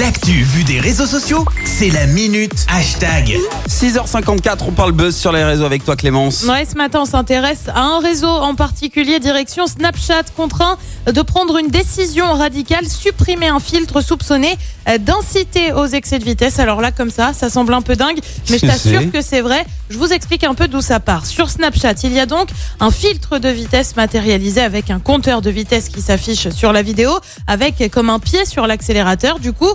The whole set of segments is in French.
L'actu vue des réseaux sociaux, c'est la minute hashtag. 6h54, on parle buzz sur les réseaux avec toi Clémence. Ouais, ce matin, on s'intéresse à un réseau en particulier, direction Snapchat, contraint de prendre une décision radicale, supprimer un filtre soupçonné euh, d'inciter aux excès de vitesse. Alors là, comme ça, ça semble un peu dingue, mais je t'assure que c'est vrai. Je vous explique un peu d'où ça part. Sur Snapchat, il y a donc un filtre de vitesse matérialisé avec un compteur de vitesse qui s'affiche sur la vidéo, avec comme un pied sur l'accélérateur. Du coup,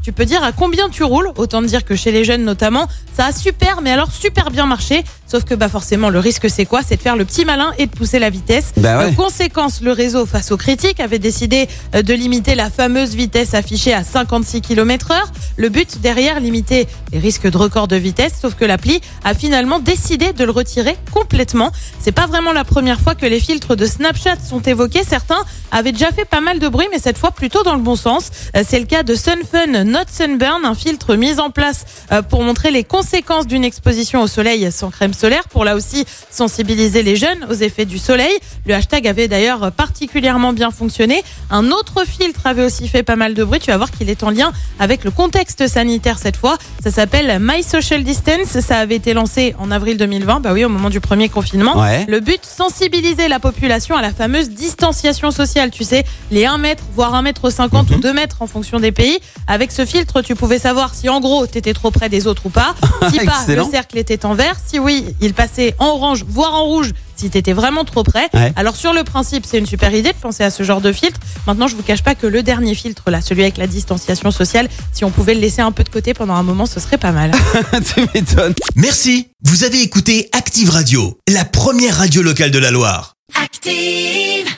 tu peux dire à combien tu roules. Autant dire que chez les jeunes notamment, ça a super, mais alors super bien marché. Sauf que bah forcément, le risque c'est quoi? C'est de faire le petit malin et de pousser la vitesse. Bah ouais. Euh, conséquence, le réseau face aux critiques avait décidé euh, de limiter la fameuse vitesse affichée à 56 km heure. Le but derrière, limiter les risques de record de vitesse. Sauf que l'appli a finalement décidé de le retirer complètement. C'est pas vraiment la première fois que les filtres de Snapchat sont évoqués. Certains avaient déjà fait pas mal de bruit, mais cette fois plutôt dans le bon sens. Euh, C'est le cas de Sunfun Not Sunburn, un filtre mis en place euh, pour montrer les conséquences d'une exposition au soleil sans crème solaire, pour là aussi sensibiliser les jeunes aux effets du soleil. Le hashtag avait d'ailleurs particulièrement bien fonctionné. Un autre filtre avait aussi fait pas mal de bruit. Tu vas voir qu'il est en lien avec le contexte sanitaire cette fois. Ça s'appelle My Social Distance. Ça avait été lancé en avril 2020, bah oui, au moment du premier confinement. Ouais. Le but, sensibiliser la population à la fameuse distanciation sociale. Tu sais, les 1 mètre, voire 1 mètre 50 ou 2 mètres en fonction des pays. Avec ce filtre, tu pouvais savoir si en gros, t'étais trop près des autres ou pas. Si pas, le cercle était en vert. Si oui, il passait en orange, voire en rouge si t'étais vraiment trop près. Ouais. Alors sur le principe, c'est une super idée de penser à ce genre de filtre. Maintenant, je vous cache pas que le dernier filtre, là, celui avec la distanciation sociale, si on pouvait le laisser un peu de côté pendant un moment, ce serait pas mal. tu m'étonnes. Merci, vous avez écouté Active Radio, la première radio locale de la Loire. Active.